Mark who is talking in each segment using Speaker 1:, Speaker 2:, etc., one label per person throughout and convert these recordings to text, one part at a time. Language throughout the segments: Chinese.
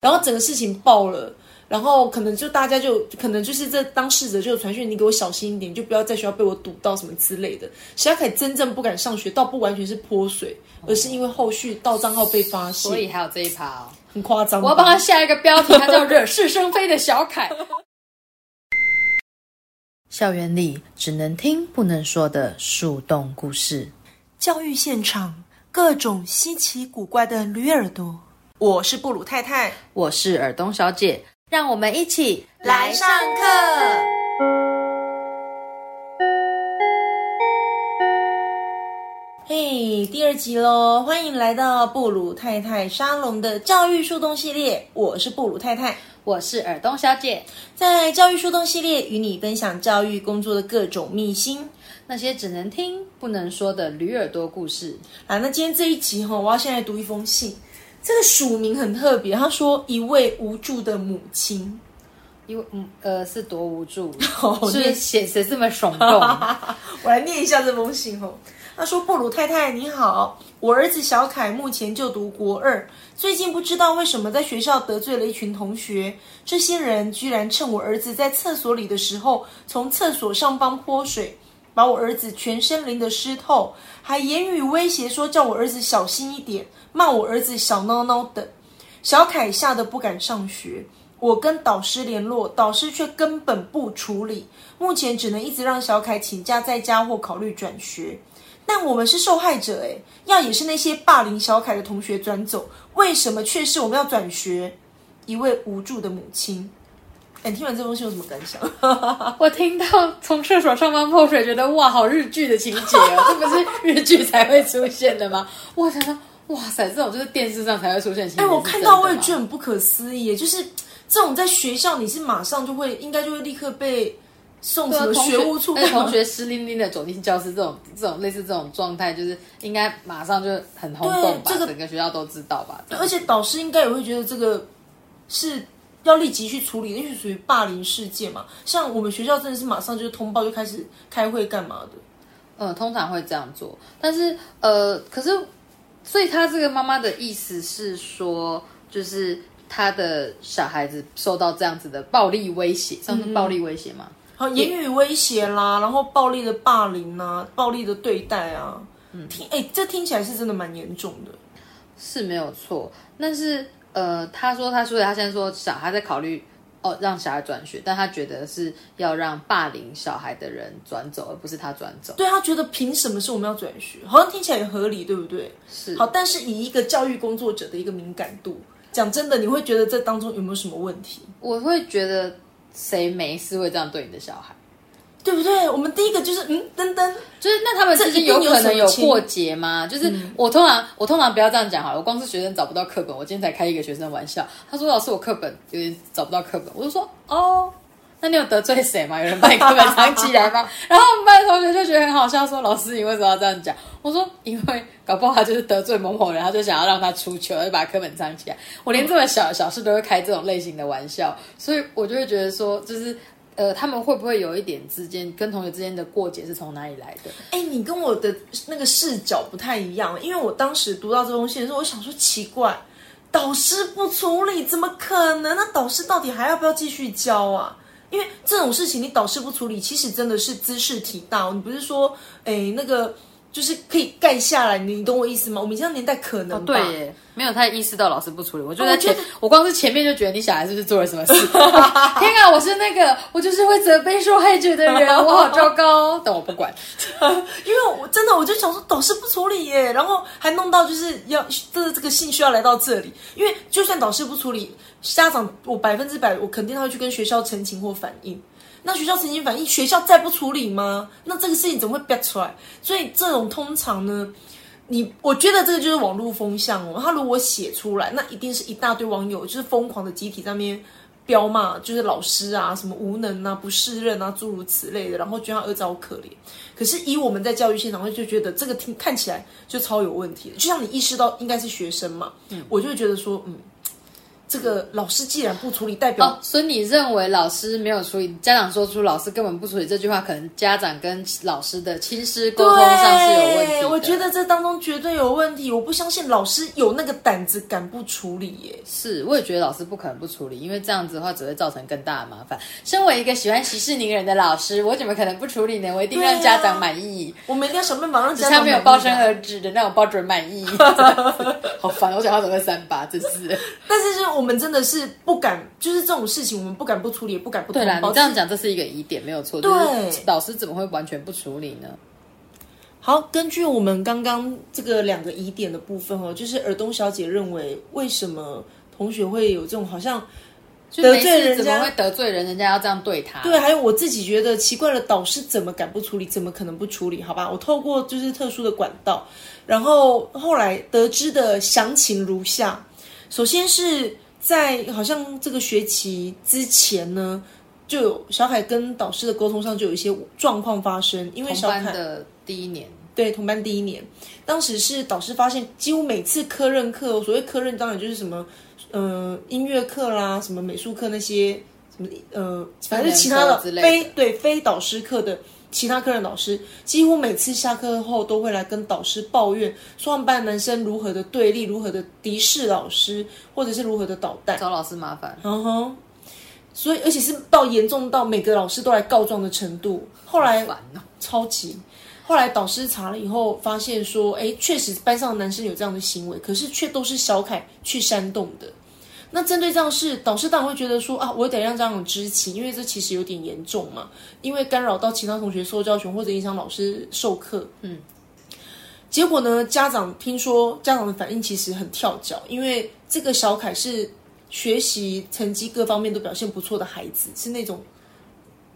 Speaker 1: 然后整个事情爆了。然后可能就大家就可能就是这当事者就有传讯，你给我小心一点，就不要在学校被我堵到什么之类的。小凯真正不敢上学，倒不完全是泼水，而是因为后续盗账号被发现，
Speaker 2: 所以还有这一趴哦。
Speaker 1: 很夸张。
Speaker 2: 我要帮他下一个标题，他叫惹是生非的小凯。校园里只能听不能说的树洞故事，
Speaker 1: 教育现场各种稀奇古怪的驴耳朵。我是布鲁太太，
Speaker 2: 我是尔东小姐。让我们一起
Speaker 1: 来上课。嘿，第二集喽！欢迎来到布鲁太太沙龙的教育树洞系列。我是布鲁太太，
Speaker 2: 我是尔东小姐。
Speaker 1: 在教育树洞系列，与你分享教育工作的各种秘辛，
Speaker 2: 那些只能听不能说的驴耳朵故事。
Speaker 1: 啊，那今天这一集哈，我要先来读一封信。这个署名很特别，他说一位无助的母亲，
Speaker 2: 因为嗯呃是多无助，是写谁这么耸动？
Speaker 1: 我来念一下这封信哦。他说：“布鲁太太你好，我儿子小凯目前就读国二，最近不知道为什么在学校得罪了一群同学，这些人居然趁我儿子在厕所里的时候，从厕所上方泼水，把我儿子全身淋得湿透，还言语威胁说叫我儿子小心一点。”骂我儿子小孬孬的，小凯吓得不敢上学。我跟导师联络，导师却根本不处理。目前只能一直让小凯请假在家或考虑转学。但我们是受害者诶，要也是那些霸凌小凯的同学转走，为什么却是我们要转学？一位无助的母亲。哎，听完这封信有什么感想？
Speaker 2: 我听到从厕所上方泼水，觉得哇，好日剧的情节哦，这不是日剧才会出现的吗？我想说。哇塞，这种就是电视上才会出现。
Speaker 1: 哎，我看到我也觉得很不可思议，就是这种在学校你是马上就会，应该就会立刻被送什么学务处，
Speaker 2: 同学湿淋淋的走进教室，这种这种类似这种状态，就是应该马上就很轰动吧？整个学校都知道吧？
Speaker 1: 而且导师应该也会觉得这个是要立即去处理，因为属于霸凌事件嘛。像我们学校真的是马上就通报，就开始开会干嘛的？
Speaker 2: 嗯，通常会这样做，但是呃，可是。所以他这个妈妈的意思是说，就是他的小孩子受到这样子的暴力威胁，算是暴力威胁吗？
Speaker 1: 好，言语威胁啦，然后暴力的霸凌啊，暴力的对待啊，嗯，听，哎，这听起来是真的蛮严重的，
Speaker 2: 是没有错。但是，呃，他说，他所以，他现在说，小孩在考虑。哦，让小孩转学，但他觉得是要让霸凌小孩的人转走，而不是他转走。
Speaker 1: 对他觉得凭什么是我们要转学？好像听起来也合理，对不对？
Speaker 2: 是。
Speaker 1: 好，但是以一个教育工作者的一个敏感度，讲真的，你会觉得这当中有没有什么问题？
Speaker 2: 我会觉得谁没事会这样对你的小孩？
Speaker 1: 对不对？我们第一个就是嗯，噔噔，
Speaker 2: 就是那他们之间有可能有过节吗？就是我通常我通常不要这样讲好了。我光是学生找不到课本，我今天才开一个学生玩笑。他说：“老师，我课本有点找不到课本。”我就说：“哦，那你有得罪谁吗？有人把你课本藏起来吗？” 然后我们班的同学就觉得很好笑，说：“老师，你为什么要这样讲？”我说：“因为搞不好他就是得罪某某人，他就想要让他出糗，就把课本藏起来。”我连这么小小事都会开这种类型的玩笑，所以我就会觉得说，就是。呃，他们会不会有一点之间跟同学之间的过节是从哪里来的？
Speaker 1: 哎，你跟我的那个视角不太一样，因为我当时读到这封信的时候，我想说奇怪，导师不处理怎么可能？那导师到底还要不要继续教啊？因为这种事情你导师不处理，其实真的是姿势体大。你不是说，哎，那个。就是可以盖下来，你懂我意思吗？我们这样年代可能
Speaker 2: 对，没有太意识到老师不处理。我就在前，我光是前面就觉得你小孩是不是做了什么事？天啊，我是那个，我就是会责备受害者的人，我好糟糕。但我不管，
Speaker 1: 因为我真的我就想说，导师不处理耶，然后还弄到就是要这这个信需要来到这里，因为就算导师不处理，家长我百分之百我肯定他会去跟学校澄清或反映。那学校曾经反映，学校再不处理吗？那这个事情怎么会憋出来？所以这种通常呢，你我觉得这个就是网络风向哦。他如果写出来，那一定是一大堆网友就是疯狂的集体在那边飙骂，就是老师啊，什么无能啊、不适任啊，诸如此类的，然后觉得儿子好可怜。可是以我们在教育现场，会就觉得这个听看起来就超有问题的。就像你意识到应该是学生嘛，嗯，我就觉得说，嗯。这个老师既然不处理，代表
Speaker 2: 哦，所以你认为老师没有处理，家长说出老师根本不处理这句话，可能家长跟老师的亲师沟通上是有问题。
Speaker 1: 我觉得这当中绝对有问题，我不相信老师有那个胆子敢不处理耶。
Speaker 2: 是，我也觉得老师不可能不处理，因为这样子的话只会造成更大的麻烦。身为一个喜欢息事宁人的老师，我怎么可能不处理呢？我一定让家长满意。
Speaker 1: 我们一定要想办法让家长
Speaker 2: 没有包生而止的那种包准满意。好烦，我讲话怎么会三八？真是。
Speaker 1: 但是是我们真的是。不敢，就是这种事情，我们不敢不处理，也不敢不
Speaker 2: 对啦。你这样讲，这是一个疑点，没有错。
Speaker 1: 对，
Speaker 2: 老师怎么会完全不处理呢？
Speaker 1: 好，根据我们刚刚这个两个疑点的部分哦，就是尔东小姐认为，为什么同学会有这种好像
Speaker 2: 得罪人，怎么会得罪人？人家要这样对他？
Speaker 1: 对，还有我自己觉得奇怪的，导师怎么敢不处理？怎么可能不处理？好吧，我透过就是特殊的管道，然后后来得知的详情如下：首先是。在好像这个学期之前呢，就有小凯跟导师的沟通上就有一些状况发生，因为小凯
Speaker 2: 的第一年，
Speaker 1: 对同班第一年，当时是导师发现，几乎每次科任课，所谓科任当然就是什么，呃，音乐课啦，什么美术课那些，什么呃，反正其他的非对非导师课的。其他科任老师几乎每次下课后都会来跟导师抱怨，说他们班男生如何的对立，如何的敌视老师，或者是如何的捣蛋，
Speaker 2: 找老师麻烦。
Speaker 1: 嗯哼，所以而且是到严重到每个老师都来告状的程度。后来超级，后来导师查了以后发现说，哎，确实班上的男生有这样的行为，可是却都是小凯去煽动的。那针对这样事，导师当然会觉得说啊，我得让家长知情，因为这其实有点严重嘛，因为干扰到其他同学受教权或者影响老师授课。嗯，结果呢，家长听说家长的反应其实很跳脚，因为这个小凯是学习成绩各方面都表现不错的孩子，是那种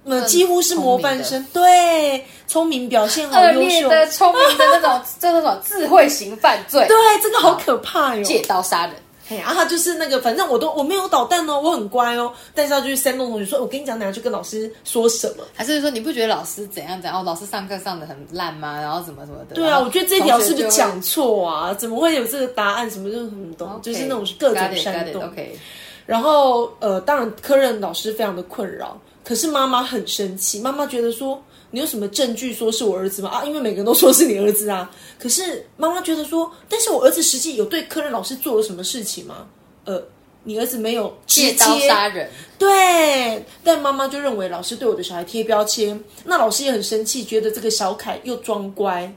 Speaker 1: 那几乎是模范生，对，聪明表现好优秀
Speaker 2: 的聪明的那种，这那种智慧型犯罪，
Speaker 1: 对，这个好可怕哟，
Speaker 2: 借刀杀人。
Speaker 1: 嘿啊，他就是那个，反正我都我没有捣蛋哦，我很乖哦。但是他就去煽动同学说：“我跟你讲，等下去跟老师说什么？”
Speaker 2: 还是说你不觉得老师怎样怎样？哦，老师上课上的很烂吗？然后怎么怎么的？
Speaker 1: 对啊，我觉得这条是不是讲错啊？怎么会有这个答案？什么就什么东，就是那种各种煽动。
Speaker 2: OK。
Speaker 1: 然后呃，当然科任老师非常的困扰，可是妈妈很生气，妈妈觉得说。你有什么证据说是我儿子吗？啊，因为每个人都说是你儿子啊。可是妈妈觉得说，但是我儿子实际有对科任老师做了什么事情吗？呃，你儿子没有
Speaker 2: 借刀杀人。
Speaker 1: 对，但妈妈就认为老师对我的小孩贴标签，那老师也很生气，觉得这个小凯又装乖。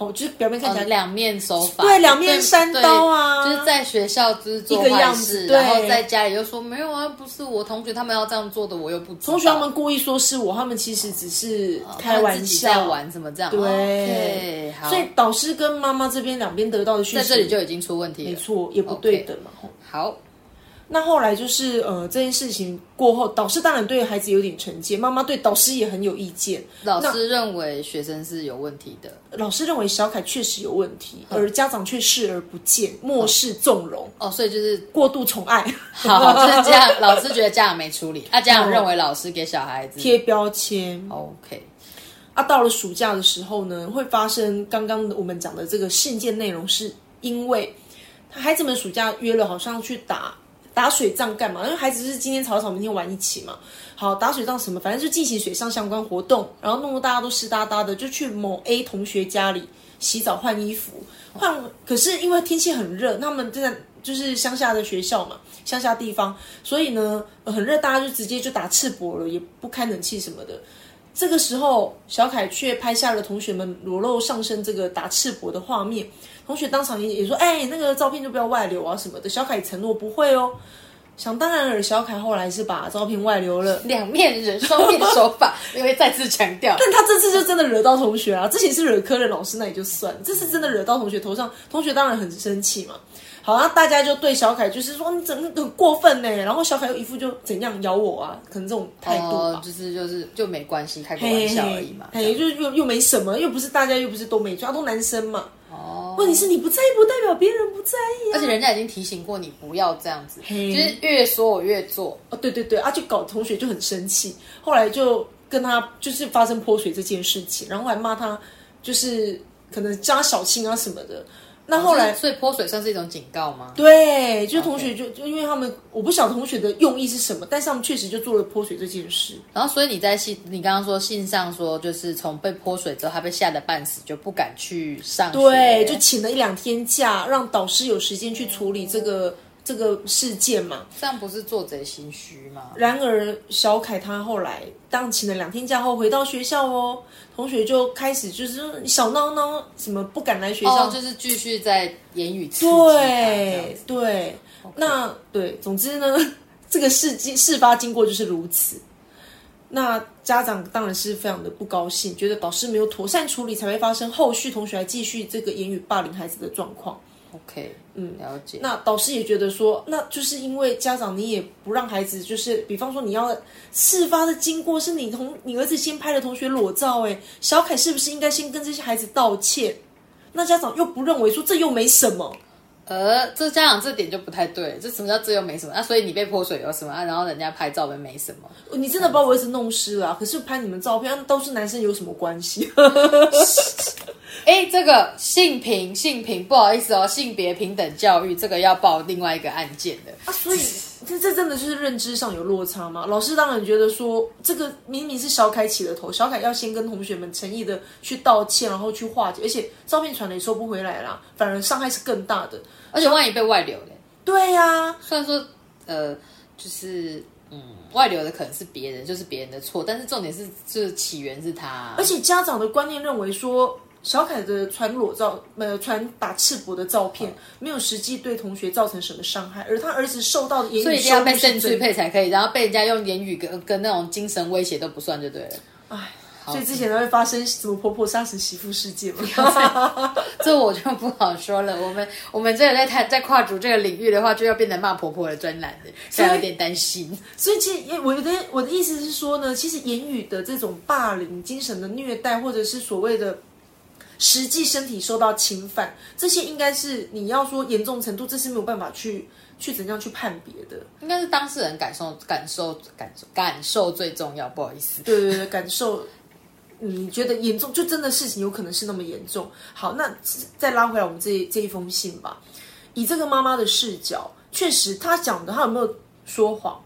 Speaker 1: 哦，就是表面看起来
Speaker 2: 两面手法，
Speaker 1: 对，两面三刀啊，
Speaker 2: 就是在学校就是做坏事，然后在家里又说没有啊，不是我同学他们要这样做的，我又不
Speaker 1: 同学他们故意说是我，他们其实只是开玩笑。
Speaker 2: 玩什么这样，
Speaker 1: 对，所以导师跟妈妈这边两边得到的讯
Speaker 2: 息，在这里就已经出问题了，
Speaker 1: 没错，也不对等嘛，
Speaker 2: 好。
Speaker 1: 那后来就是呃这件事情过后，导师当然对孩子有点成见，妈妈对导师也很有意见。
Speaker 2: 老师认为学生是有问题的，
Speaker 1: 老师认为小凯确实有问题，而家长却视而不见，漠视纵容。
Speaker 2: 哦，所以就是
Speaker 1: 过度宠爱。
Speaker 2: 好，就是这样。老师觉得家长没处理，啊，家长认为老师给小孩子
Speaker 1: 贴标签。
Speaker 2: OK，
Speaker 1: 啊，到了暑假的时候呢，会发生刚刚我们讲的这个信件内容，是因为孩子们暑假约了，好像去打。打水仗干嘛？因为孩子是今天吵吵，明天玩一起嘛。好，打水仗什么？反正就进行水上相关活动，然后弄得大家都湿哒哒的，就去某 A 同学家里洗澡换衣服。换可是因为天气很热，他们在就是乡下的学校嘛，乡下地方，所以呢很热，大家就直接就打赤膊了，也不开冷气什么的。这个时候，小凯却拍下了同学们裸露上身这个打赤膊的画面。同学当场也也说：“哎，那个照片就不要外流啊什么的。”小凯承诺不会哦。想当然尔，小凯后来是把照片外流了。
Speaker 2: 两面人，双面手法，因为再次强调。
Speaker 1: 但他这次就真的惹到同学啊！之前是惹科任老师，那也就算了；这次真的惹到同学头上，同学当然很生气嘛。好，那大家就对小凯就是说：“你怎么很过分呢？”然后小凯又一副就怎样咬我啊？可能这种态度吧，
Speaker 2: 就是就是就没关系，开个玩笑而已嘛。
Speaker 1: 哎，就是又又没什么，又不是大家又不是都没抓，都男生嘛。哦，问题是你不在意，不代表别人不在意啊。
Speaker 2: 而且人家已经提醒过你不要这样子，就是越说我越做。
Speaker 1: 哦，对对对，啊，就搞同学就很生气，后来就跟他就是发生泼水这件事情，然后还骂他，就是可能加小青啊什么的。那后来，
Speaker 2: 所以泼水算是一种警告吗？
Speaker 1: 对，就同学就就因为他们，我不晓得同学的用意是什么，但是他们确实就做了泼水这件事。
Speaker 2: 然后，所以你在信，你刚刚说信上说，就是从被泼水之后，他被吓得半死，就不敢去上学，
Speaker 1: 对，就请了一两天假，让导师有时间去处理这个。这个事件嘛，
Speaker 2: 这样不是做贼心虚吗？
Speaker 1: 然而，小凯他后来当请了两天假后回到学校哦，同学就开始就是小闹闹，什么不敢来学校，
Speaker 2: 就是继续在言语刺
Speaker 1: 对对，那对，总之呢，这个事经事发经过就是如此。那家长当然是非常的不高兴，觉得导师没有妥善处理，才会发生后续同学还继续这个言语霸凌孩子的状况。
Speaker 2: OK，嗯，了解。
Speaker 1: 那导师也觉得说，那就是因为家长你也不让孩子，就是比方说你要事发的经过是你同你儿子先拍的同学裸照，哎，小凯是不是应该先跟这些孩子道歉？那家长又不认为说这又没什么。
Speaker 2: 呃，这家长这点就不太对，这什么叫这又没什么？啊所以你被泼水有什么啊？然后人家拍照也没什么，
Speaker 1: 你真的把我儿子弄湿了，可是拍你们照片都是男生有什么关系？
Speaker 2: 哎，这个性平性平，不好意思哦，性别平等教育这个要报另外一个案件的
Speaker 1: 啊，所以这这真的就是认知上有落差吗？老师当然觉得说，这个明明是小凯起了头，小凯要先跟同学们诚意的去道歉，然后去化解，而且照片传了也收不回来啦，反而伤害是更大的，
Speaker 2: 而且万一被外流嘞？
Speaker 1: 对呀，
Speaker 2: 虽然说呃，就是嗯，外流的可能是别人，就是别人的错，但是重点是这起源是他，
Speaker 1: 而且家长的观念认为说。小凯的传裸照，呃，传打赤膊的照片，没有实际对同学造成什么伤害，而他儿子受到的言语，
Speaker 2: 所以一定要被证据配才可以，然后被人家用言语跟跟那种精神威胁都不算就对了。唉，
Speaker 1: 所以之前都会发生什么婆婆杀死媳妇事件吗？
Speaker 2: 这我就不好说了。我们我们这个在谈在跨足这个领域的话，就要变成骂婆婆的专栏的，所以有点担心。
Speaker 1: 所以其实我的我的意思是说呢，其实言语的这种霸凌、精神的虐待，或者是所谓的。实际身体受到侵犯，这些应该是你要说严重程度，这是没有办法去去怎样去判别的。
Speaker 2: 应该是当事人感受、感受、感受、感受最重要。不好意思，
Speaker 1: 对对对，感受。你觉得严重，就真的事情有可能是那么严重。好，那再拉回来我们这这一封信吧。以这个妈妈的视角，确实她讲的，她有没有说谎？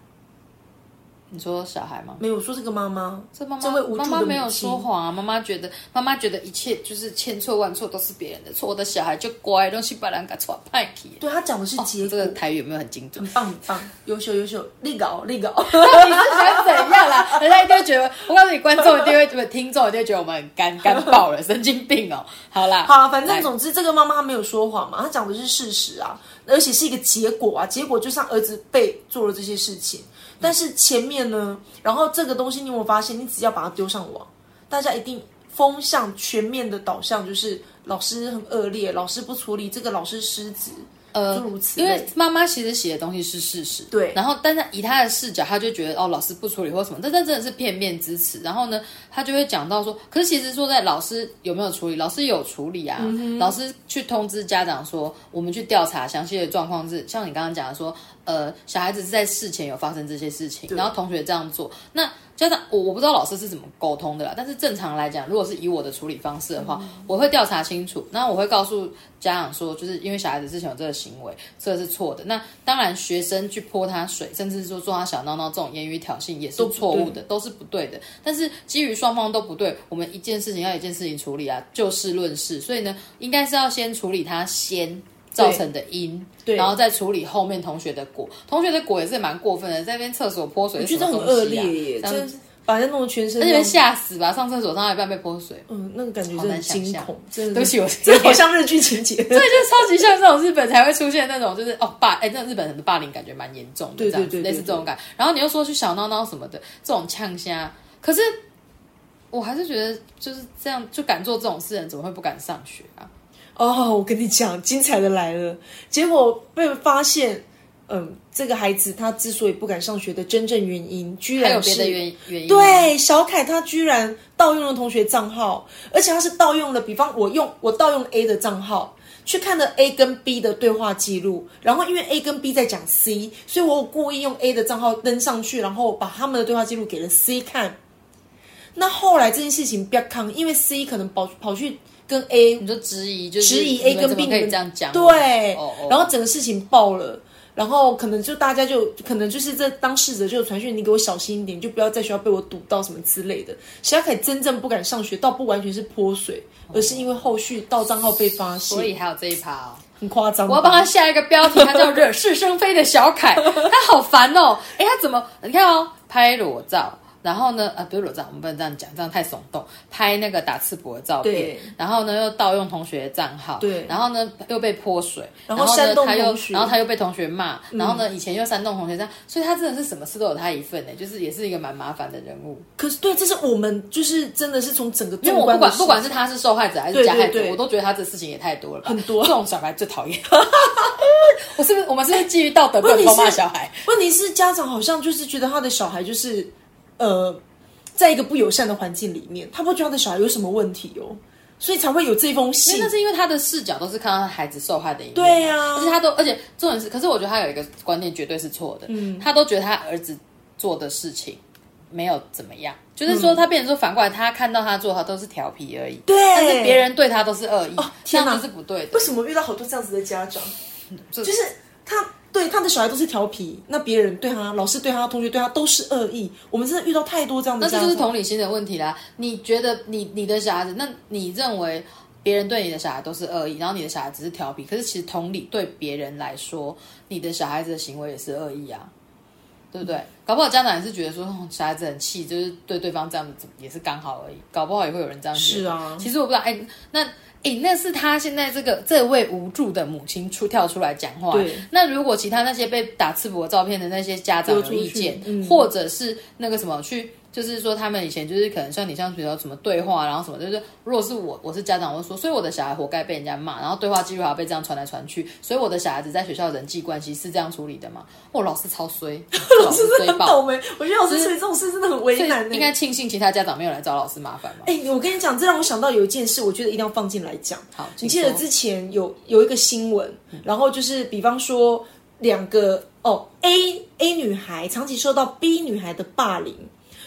Speaker 2: 你说小孩吗？
Speaker 1: 没有说这个妈妈，
Speaker 2: 这妈妈妈妈没有说谎啊。妈妈觉得，妈妈觉得一切就是千错万错都是别人的错，我的小孩就乖，东西把人给错派去。
Speaker 1: 对他讲的是结果，
Speaker 2: 这个台语有没有很精准？
Speaker 1: 很棒很棒，优秀优秀，立稿立稿。
Speaker 2: 你是想怎样啦？人家一定会觉得，我告诉你，观众一定会，听众一定会觉得我们很干干爆了，神经病哦。好啦，
Speaker 1: 好，反正总之这个妈妈她没有说谎嘛，她讲的是事实啊，而且是一个结果啊，结果就像儿子被做了这些事情。但是前面呢，然后这个东西你有没有发现？你只要把它丢上网，大家一定风向全面的导向就是老师很恶劣，老师不处理这个老师失职。呃，
Speaker 2: 因为妈妈其实写的东西是事实，
Speaker 1: 对。
Speaker 2: 然后，但是以他的视角，他就觉得哦，老师不处理或什么，但这真的是片面之词。然后呢，他就会讲到说，可是其实说在老师有没有处理，老师有处理啊。老师去通知家长说，我们去调查详细的状况是，像你刚刚讲的说，呃，小孩子是在事前有发生这些事情，然后同学这样做，那。家长，我我不知道老师是怎么沟通的啦，但是正常来讲，如果是以我的处理方式的话，我会调查清楚，那我会告诉家长说，就是因为小孩子之前有这个行为，这个是错的。那当然，学生去泼他水，甚至说做他小闹闹这种言语挑衅，也是错误的，都是不对的。但是基于双方都不对，我们一件事情要一件事情处理啊，就事论事。所以呢，应该是要先处理他先。造成的因，然后再处理后面同学的果。同学的果也是蛮过分的，在那边厕所泼水，
Speaker 1: 我觉得很恶劣耶，这样把人弄得全身，
Speaker 2: 而且吓死吧！上厕所上到一半被泼水，
Speaker 1: 嗯，那个感觉很惊恐，真的。
Speaker 2: 对不起，我
Speaker 1: 这好像日剧情节，对
Speaker 2: 就超级像这种日本才会出现那种，就是哦霸，哎，那日本人的霸凌感觉蛮严重的，
Speaker 1: 对对对，
Speaker 2: 类似这种感。然后你又说去小闹闹什么的，这种呛虾，可是我还是觉得就是这样，就敢做这种事人，怎么会不敢上学啊？
Speaker 1: 哦，我跟你讲，精彩的来了！结果被发现，嗯，这个孩子他之所以不敢上学的真正原因，居然
Speaker 2: 是别的原原因。
Speaker 1: 对，小凯他居然盗用了同学账号，而且他是盗用了，比方我用我盗用 A 的账号去看了 A 跟 B 的对话记录，然后因为 A 跟 B 在讲 C，所以我故意用 A 的账号登上去，然后把他们的对话记录给了 C 看。那后来这件事情比较康，因为 C 可能跑跑去。跟 A，
Speaker 2: 你就质疑，就是
Speaker 1: 质疑 A 跟 B
Speaker 2: 可以这样讲，
Speaker 1: 对，然后整个事情爆了。然后可能就大家就可能就是这当事者就传讯，你给我小心一点，就不要在学校被我堵到什么之类的。小凯真正不敢上学，倒不完全是泼水，而是因为后续盗账号被发现，
Speaker 2: 所以还有这一趴，哦
Speaker 1: 很夸张。
Speaker 2: 我要帮他下一个标题，他叫惹是生非的小凯，他好烦哦。哎，他怎么？你看哦，拍裸照。然后呢？呃，不是裸照，我们不能这样讲，这样太耸动。拍那个打赤膊的照片，然后呢又盗用同学的账号，
Speaker 1: 对，
Speaker 2: 然后呢又被泼水，
Speaker 1: 然后
Speaker 2: 呢他又，然后他又被同学骂，然后呢以前又煽动同学这样，所以他真的是什么事都有他一份呢，就是也是一个蛮麻烦的人物。
Speaker 1: 可是对，这是我们就是真的是从整个，
Speaker 2: 因为我不管不管是他是受害者还是加害者，我都觉得他这事情也太多了，
Speaker 1: 很多
Speaker 2: 这种小孩最讨厌。我是不是我们是不是基于道德不能骂小孩？
Speaker 1: 问题是家长好像就是觉得他的小孩就是呃。在一个不友善的环境里面，他不觉得他的小孩有什么问题哦，所以才会有这封信。
Speaker 2: 那是因为他的视角都是看到孩子受害的一面，
Speaker 1: 对呀。
Speaker 2: 而且他都，而且重点是，可是我觉得他有一个观念绝对是错的，嗯，他都觉得他儿子做的事情没有怎么样，就是说他变成说反过来，他看到他做，他都是调皮而已，
Speaker 1: 对。
Speaker 2: 但是别人对他都是恶意，这样子是不对的。
Speaker 1: 为什么遇到好多这样子的家长？就是他。对他的小孩都是调皮，那别人对他、老师对他、同学对他都是恶意。我们真的遇到太多这样的，
Speaker 2: 那就是同理心的问题啦。你觉得你你的小孩子，那你认为别人对你的小孩都是恶意，然后你的小孩只是调皮，可是其实同理对别人来说，你的小孩子的行为也是恶意啊，对不对？搞不好家长也是觉得说小孩子很气，就是对对方这样子也是刚好而已，搞不好也会有人这样
Speaker 1: 是啊。
Speaker 2: 其实我不知道，哎，那。哎，那是他现在这个这位无助的母亲出跳出来讲话。
Speaker 1: 对，
Speaker 2: 那如果其他那些被打赤膊照片的那些家长有意见，或者是那个什么去。就是说，他们以前就是可能像你像比如说什么对话，然后什么，就是如果是我我是家长，我会说，所以我的小孩活该被人家骂，然后对话记录还要被这样传来传去，所以我的小孩子在学校人际关系是这样处理的嘛？哦，老师超衰，
Speaker 1: 老师真的很倒霉。我觉得老师处理这种事真的很为难。
Speaker 2: 应该庆幸其他家长没有来找老师麻烦嘛。
Speaker 1: 哎，我跟你讲，这让我想到有一件事，我觉得一定要放进来讲。
Speaker 2: 好，
Speaker 1: 你记得之前有有一个新闻，然后就是比方说两个哦，A A 女孩长期受到 B 女孩的霸凌。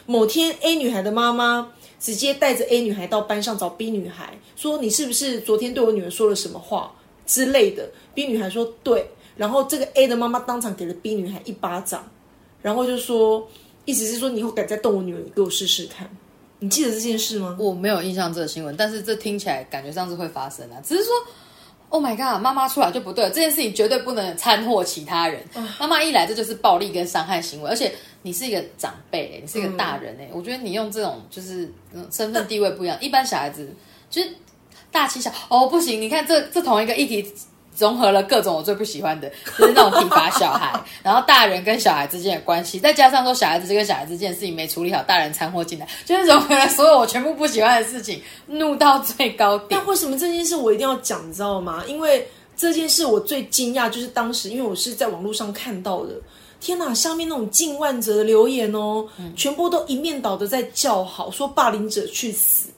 Speaker 1: 某天，A 女孩的妈妈直接带着 A 女孩到班上找 B 女孩，说：“你是不是昨天对我女儿说了什么话之类的？”B 女孩说：“对。”然后这个 A 的妈妈当场给了 B 女孩一巴掌，然后就说：“意思是说，你以后敢再动我女儿，你给我试试看。”你记得这件事吗？
Speaker 2: 我没有印象这个新闻，但是这听起来感觉上是会发生啊，只是说。Oh my god！妈妈出来就不对了，这件事情绝对不能掺和其他人。妈妈一来，这就是暴力跟伤害行为，而且你是一个长辈，你是一个大人哎，我觉得你用这种就是身份地位不一样，一般小孩子就是大欺小哦，不行！你看这这同一个议题。综合了各种我最不喜欢的，就是那种体罚小孩，然后大人跟小孩之间的关系，再加上说小孩子跟小孩子这件事情没处理好，大人掺和进来，就是融合了所有我全部不喜欢的事情，怒到最高点。
Speaker 1: 那为什么这件事我一定要讲，你知道吗？因为这件事我最惊讶，就是当时因为我是在网络上看到的，天哪，下面那种近万则的留言哦，全部都一面倒的在叫好，说霸凌者去死，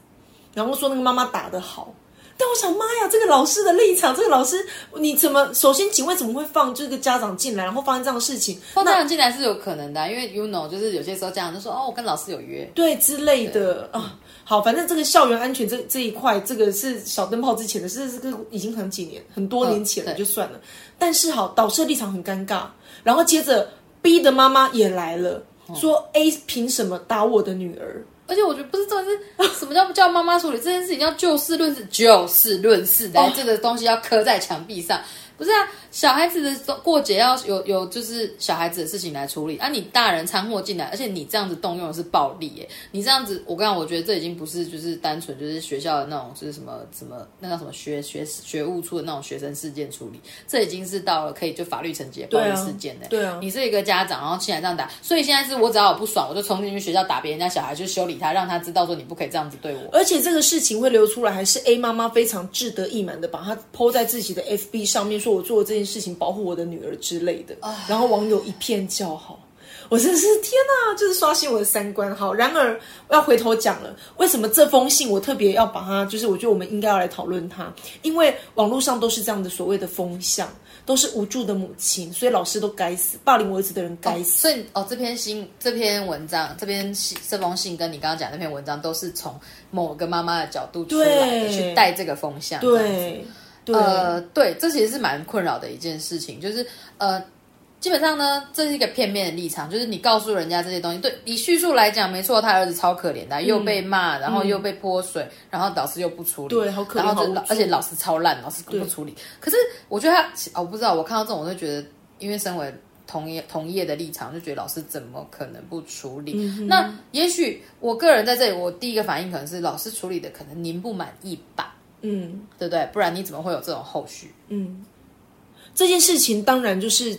Speaker 1: 然后说那个妈妈打得好。但我想，妈呀，这个老师的立场，这个老师你怎么？首先，警卫怎么会放这个家长进来，然后发生这样的事情？
Speaker 2: 放家长进来是有可能的，因为 you know，就是有些时候家长就说哦，我跟老师有约，
Speaker 1: 对之类的啊。好，反正这个校园安全这这一块，这个是小灯泡之前的，是这个已经很几年、很多年前了，就算了。但是好，导师的立场很尴尬，然后接着 B 的妈妈也来了，说 A 凭什么打我的女儿？
Speaker 2: 而且我觉得不是重点是什么叫叫妈妈处理这件事情，要就事论事，就事论事，来这个东西要刻在墙壁上。不是啊，小孩子的过节要有有就是小孩子的事情来处理啊，你大人掺和进来，而且你这样子动用的是暴力耶，你这样子，我刚刚我觉得这已经不是就是单纯就是学校的那种就是什么什么那叫什么学学学务处的那种学生事件处理，这已经是到了可以就法律层级暴力事件
Speaker 1: 的。对啊，
Speaker 2: 你是一个家长，然后进来这样打，所以现在是我只要我不爽，我就冲进去学校打别人家小孩，就修理他，让他知道说你不可以这样子对我。
Speaker 1: 而且这个事情会流出来，还是 A 妈妈非常志得意满的把它抛在自己的 FB 上面，说我做这件事情。保护我的女儿之类的，然后网友一片叫好，我真是天哪，就是刷新我的三观。好，然而我要回头讲了，为什么这封信我特别要把它，就是我觉得我们应该要来讨论它，因为网络上都是这样的所谓的风向。都是无助的母亲，所以老师都该死，霸凌我儿子的人该死。
Speaker 2: 所以哦，这篇信、这篇文章、这篇信、这封信跟你刚刚讲那篇文章，都是从某个妈妈的角度出来的，去带这个风向。
Speaker 1: 对，
Speaker 2: 呃，对，这其实是蛮困扰的一件事情，就是呃。基本上呢，这是一个片面的立场，就是你告诉人家这些东西。对，以叙述来讲，没错，他儿子超可怜的，又被骂，然后又被泼水，然后导师又不处理，
Speaker 1: 对，好可怜，
Speaker 2: 然后就而且老师超烂，老师不处理。可是我觉得他，我不知道，我看到这种，我就觉得，因为身为同业同业的立场，就觉得老师怎么可能不处理？那也许我个人在这里，我第一个反应可能是老师处理的可能您不满意吧？嗯，对不对？不然你怎么会有这种后续？嗯，
Speaker 1: 这件事情当然就是。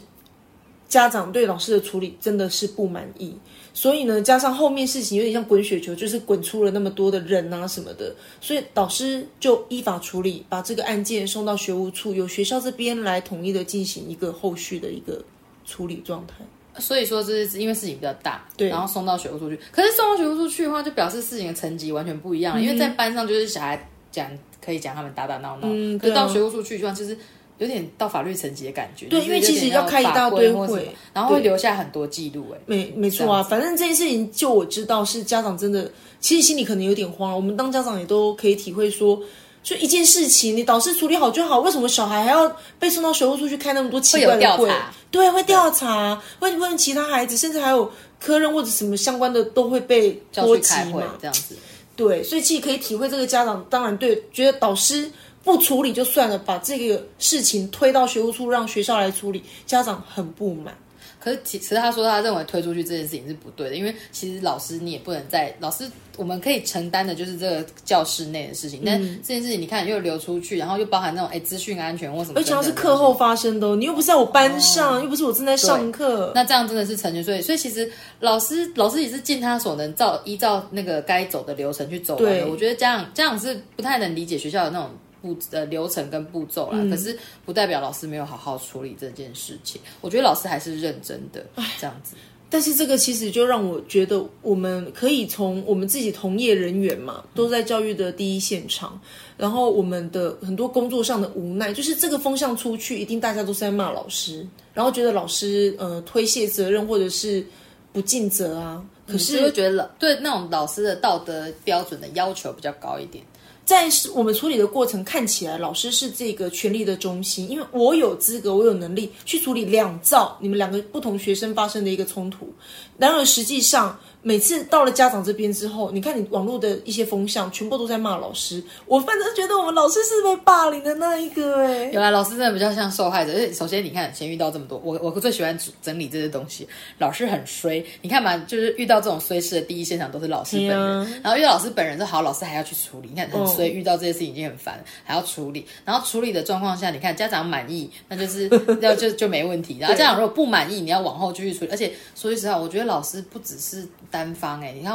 Speaker 1: 家长对老师的处理真的是不满意，所以呢，加上后面事情有点像滚雪球，就是滚出了那么多的人啊什么的，所以导师就依法处理，把这个案件送到学务处，由学校这边来统一的进行一个后续的一个处理状态。
Speaker 2: 所以说，这是因为事情比较大，
Speaker 1: 对，
Speaker 2: 然后送到学务处去。可是送到学务处去的话，就表示事情的层级完全不一样，因为在班上就是小孩讲可以讲他们打打闹闹，可是到学务处去的话，其实。有点到法律层级的感觉，
Speaker 1: 对，因为其实要开一大堆会，
Speaker 2: 然后会留下很多记录，哎，
Speaker 1: 没没错啊，反正这件事情就我知道是家长真的，其实心里可能有点慌。我们当家长也都可以体会说，就一件事情，你导师处理好就好，为什么小孩还要被送到学务处去开那么多奇怪的会？对，会调查，会问其他孩子，甚至还有科任或者什么相关的都会被波及嘛，
Speaker 2: 这样子。
Speaker 1: 对，所以其实可以体会这个家长，当然对，觉得导师。不处理就算了，把这个事情推到学务处让学校来处理，家长很不满。
Speaker 2: 可是其实他说他认为推出去这件事情是不对的，因为其实老师你也不能在老师我们可以承担的就是这个教室内的事情，但这件事情你看又流出去，然后又包含那种哎资讯安全或什么，
Speaker 1: 而且是课后发生的，你又不是在我班上，又不是我正在上课，
Speaker 2: 那这样真的是成全。所以所以其实老师老师也是尽他所能照依照那个该走的流程去走完的。我觉得家长家长是不太能理解学校的那种。步呃流程跟步骤啦，可是不代表老师没有好好处理这件事情。我觉得老师还是认真的这样子。
Speaker 1: 但是这个其实就让我觉得，我们可以从我们自己同业人员嘛，都在教育的第一现场，然后我们的很多工作上的无奈，就是这个风向出去，一定大家都是在骂老师，然后觉得老师呃推卸责任或者是不尽责啊。可是
Speaker 2: 会觉得对那种老师的道德标准的要求比较高一点。
Speaker 1: 在我们处理的过程看起来，老师是这个权力的中心，因为我有资格，我有能力去处理两造你们两个不同学生发生的一个冲突。然而实际上，每次到了家长这边之后，你看你网络的一些风向，全部都在骂老师。我反正觉得我们老师是被霸凌的那一个哎。
Speaker 2: 原来老师真的比较像受害者。首先，你看，先遇到这么多，我我最喜欢整理这些东西。老师很衰，你看嘛，就是遇到这种衰事的第一现场都是老师本人。然后遇到老师本人就好，老师还要去处理。你看很衰，遇到这些事情已经很烦，还要处理。然后处理的状况下，你看家长满意，那就是要就就没问题。然后家长如果不满意，你要往后继续处理。而且说句实话，我觉得老师不只是。单方哎，你看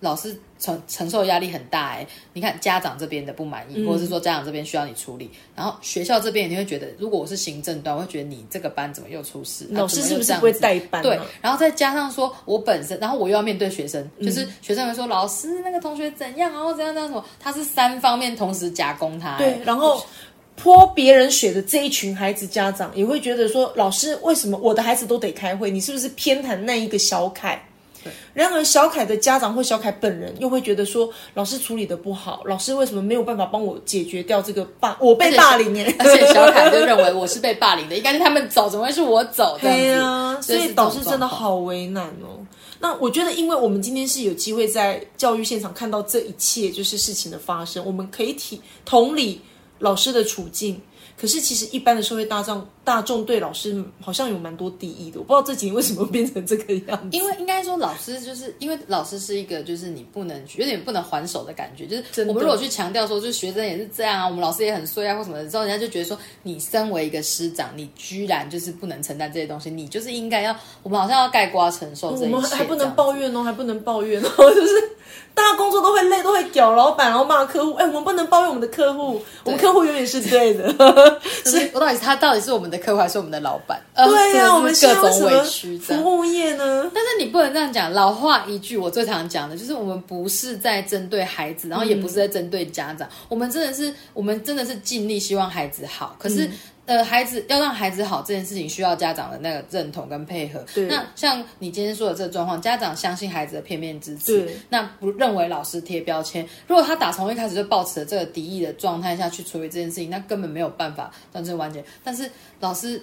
Speaker 2: 老师承承受压力很大哎，你看家长这边的不满意，或者是说家长这边需要你处理，然后学校这边你会觉得，如果我是行政端，我会觉得你这个班怎么又出事？
Speaker 1: 老师是不是不会带班？
Speaker 2: 对，然后再加上说我本身，然后我又要面对学生，就是学生会说老师那个同学怎样，然后怎样怎样什么，他是三方面同时夹攻他。
Speaker 1: 对，然后泼别人血的这一群孩子家长也会觉得说，老师为什么我的孩子都得开会？你是不是偏袒那一个小凯？然而，小凯的家长或小凯本人又会觉得说，老师处理的不好，老师为什么没有办法帮我解决掉这个霸？我被霸凌
Speaker 2: 耶！而且小凯就认为我是被霸凌的，应该是他们走，怎么会是我走？
Speaker 1: 对啊，所以导师真的好为难哦。那我觉得，因为我们今天是有机会在教育现场看到这一切，就是事情的发生，我们可以体同理老师的处境。可是，其实一般的社会大众大众对老师好像有蛮多敌意的。我不知道这几年为什么变成这个样子。
Speaker 2: 因为应该说，老师就是因为老师是一个，就是你不能有点不能还手的感觉。就是我们如果去强调说，就是学生也是这样啊，我们老师也很衰啊，或什么的，之后人家就觉得说，你身为一个师长，你居然就是不能承担这些东西，你就是应该要我们好像要盖瓜承受。我
Speaker 1: 们还不能抱怨哦，还不能抱怨哦，就是大家工作都会累，都会屌老板，然后骂客户。哎，我们不能抱怨我们的客户，我们客户永远是对的。
Speaker 2: 是，我到底是他到底是我们的客户还是我们的老板？
Speaker 1: 对呀，我们
Speaker 2: 各种委屈。
Speaker 1: 服务业呢？
Speaker 2: 但是你不能这样讲。老话一句，我最常讲的就是，我们不是在针对孩子，然后也不是在针对家长。我们真的是，我们真的是尽力希望孩子好。可是呃，孩子要让孩子好这件事情，需要家长的那个认同跟配合。
Speaker 1: 对，
Speaker 2: 那像你今天说的这个状况，家长相信孩子的片面之
Speaker 1: 词，
Speaker 2: 那不认为老师贴标签。如果他打从一开始就抱持了这个敌意的状态下去处理这件事情，那根本没有办法让这完结。但是老师。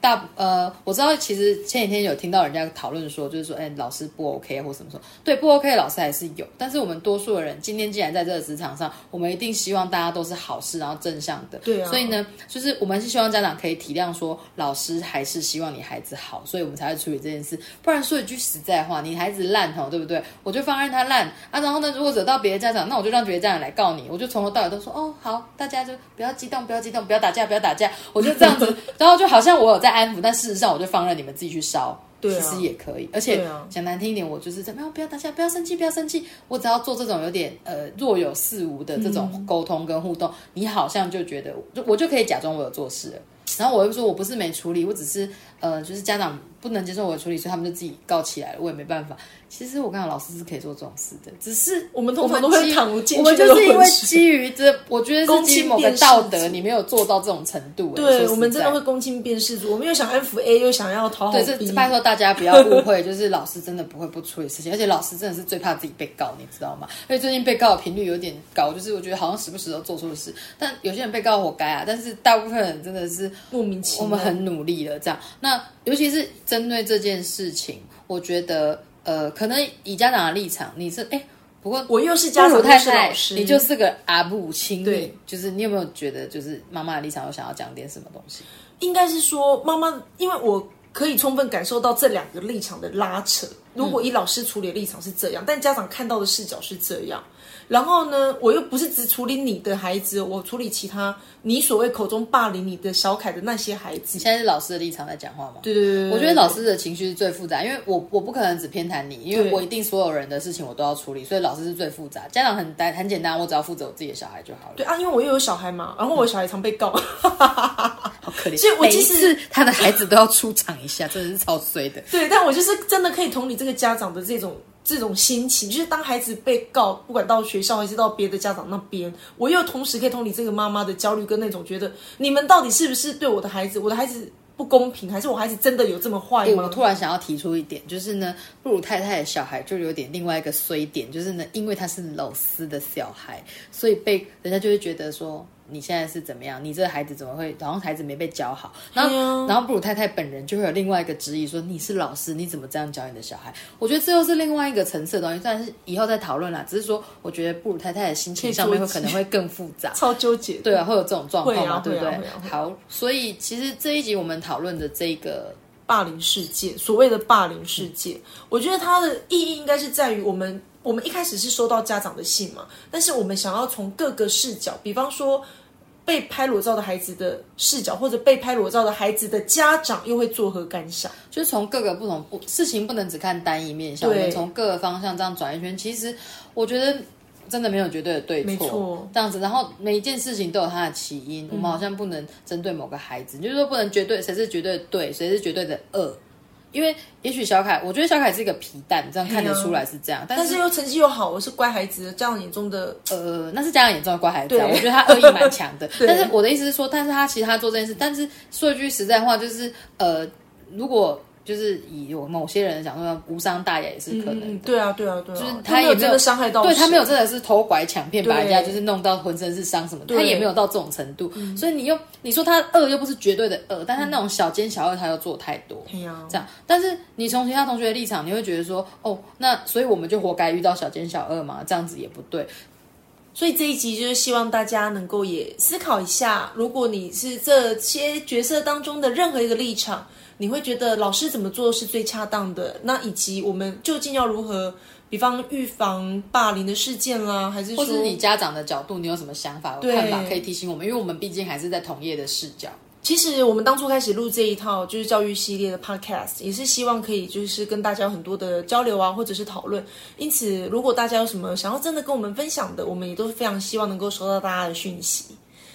Speaker 2: 大呃，我知道，其实前几天有听到人家讨论说，就是说，哎，老师不 OK 或什么说，对，不 OK 的老师还是有。但是我们多数的人，今天既然在这个职场上，我们一定希望大家都是好事，然后正向的。
Speaker 1: 对啊。
Speaker 2: 所以呢，就是我们是希望家长可以体谅，说老师还是希望你孩子好，所以我们才会处理这件事。不然说一句实在话，你孩子烂吼，对不对？我就放任他烂啊。然后呢，如果惹到别的家长，那我就让别的家长来告你。我就从头到尾都说，哦，好，大家就不要激动，不要激动，不要打架，不要打架。我就这样子，然后就好像我有在安抚，但事实上。我就放任你们自己去烧，其实也可以。而且讲难听一点，我就是在没有，不要打架，不要生气，不要生气。我只要做这种有点呃若有似无的这种沟通跟互动，你好像就觉得，就我就可以假装我有做事了。然后我又说我不是没处理，我只是呃，就是家长不能接受我的处理，所以他们就自己告起来了，我也没办法。其实我跟老师是可以做这种事的，只是
Speaker 1: 我们通常都会躺进去。
Speaker 2: 我们就是因为基于这，我觉得是基于某个道德，你没有做到这种程度。
Speaker 1: 对，我们真的会公亲辨事主，我们又想安抚 A，又想要讨好 B。
Speaker 2: 拜托大家不要误会，就是老师真的不会不处理事情，而且老师真的是最怕自己被告，你知道吗？因为最近被告的频率有点高，就是我觉得好像时不时都做错事，但有些人被告活该啊，但是大部分人真的是
Speaker 1: 莫名其妙。
Speaker 2: 我们很努力了，这样。那尤其是针对这件事情，我觉得。呃，可能以家长的立场，你是哎，不过
Speaker 1: 我又是家长，
Speaker 2: 太
Speaker 1: 太，
Speaker 2: 你就是个阿母亲，对，就是你有没有觉得，就是妈妈的立场，有想要讲点什么东西？
Speaker 1: 应该是说，妈妈，因为我可以充分感受到这两个立场的拉扯。如果以老师处理的立场是这样，但家长看到的视角是这样。然后呢，我又不是只处理你的孩子，我处理其他你所谓口中霸凌你的小凯的那些孩子。
Speaker 2: 你现在是老师的立场在讲话吗？
Speaker 1: 对对对，
Speaker 2: 我觉得老师的情绪是最复杂，因为我我不可能只偏袒你，因为我一定所有人的事情我都要处理，所以老师是最复杂。家长很单很简单，我只要负责我自己的小孩就好了。
Speaker 1: 对啊，因为我又有小孩嘛，然后我小孩常被告，
Speaker 2: 好可怜。所以我其实他的孩子都要出场一下，真的是超衰的。
Speaker 1: 对，但我就是真的可以同理这个家长的这种。这种心情，就是当孩子被告，不管到学校还是到别的家长那边，我又同时可以同理这个妈妈的焦虑跟那种觉得，你们到底是不是对我的孩子，我的孩子不公平，还是我孩子真的有这么坏吗？
Speaker 2: 我突然想要提出一点，就是呢，布鲁太太的小孩就有点另外一个衰点，就是呢，因为他是老师的小孩，所以被人家就会觉得说。你现在是怎么样？你这个孩子怎么会？好像孩子没被教好，然后，然后布鲁太太本人就会有另外一个质疑，说你是老师，你怎么这样教你的小孩？我觉得这又是另外一个层次的东西，但是以后再讨论啦。只是说，我觉得布鲁太太的心情上面会可能会更复杂，
Speaker 1: 超纠结。
Speaker 2: 对啊，会有这种状况嘛？对不对？好，所以其实这一集我们讨论的这个
Speaker 1: 霸凌世界，所谓的霸凌事件，我觉得它的意义应该是在于我们，我们一开始是收到家长的信嘛，但是我们想要从各个视角，比方说。被拍裸照的孩子的视角，或者被拍裸照的孩子的家长又会作何感想？
Speaker 2: 就是从各个不同不事情不能只看单一面，我们从各个方向这样转一圈。其实我觉得真的没有绝对的对错，这样子。然后每一件事情都有它的起因，我们好像不能针对某个孩子，就是说不能绝对谁是绝对的对，谁是绝对的恶。因为也许小凯，我觉得小凯是一个皮蛋，这样看得出来是这样，
Speaker 1: 但是又成绩又好，我是乖孩子，家长眼中的
Speaker 2: 呃，那是家长眼中的乖孩子，我觉得他恶意蛮强的。但是我的意思是说，但是他其实他做这件事，但是说一句实在话，就是呃，如果。就是以我某些人讲说无伤大雅也是可能，
Speaker 1: 对啊对啊对啊，
Speaker 2: 就是
Speaker 1: 他
Speaker 2: 也没
Speaker 1: 有伤害到，
Speaker 2: 对他没有真的是偷拐抢骗把人家就是弄到浑身是伤什么，他也没有到这种程度，所以你又你说他恶又不是绝对的恶，但他那种小奸小恶他又做太多，这样，但是你从其他同学的立场，你会觉得说哦，那所以我们就活该遇到小奸小恶嘛，这样子也不对，
Speaker 1: 所以这一集就是希望大家能够也思考一下，如果你是这些角色当中的任何一个立场。你会觉得老师怎么做是最恰当的？那以及我们究竟要如何，比方预防霸凌的事件啦，还是
Speaker 2: 或是你家长的角度，你有什么想法、看法可以提醒我们？因为我们毕竟还是在同业的视角。
Speaker 1: 其实我们当初开始录这一套就是教育系列的 podcast，也是希望可以就是跟大家有很多的交流啊，或者是讨论。因此，如果大家有什么想要真的跟我们分享的，我们也都非常希望能够收到大家的讯息。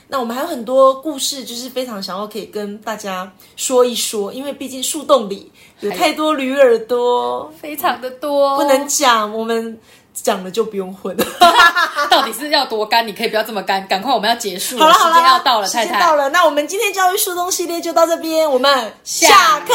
Speaker 1: 那我们还有很多故事，就是非常想要可以跟大家说一说，因为毕竟树洞里有太多驴耳朵，
Speaker 2: 非常的多，
Speaker 1: 不能讲。我们讲了就不用混。
Speaker 2: 到底是要多干？你可以不要这么干，赶快我们要结束
Speaker 1: 好了，
Speaker 2: 时间要到了，太
Speaker 1: 间到了。那我们今天教育树洞系列就到这边，我们下课。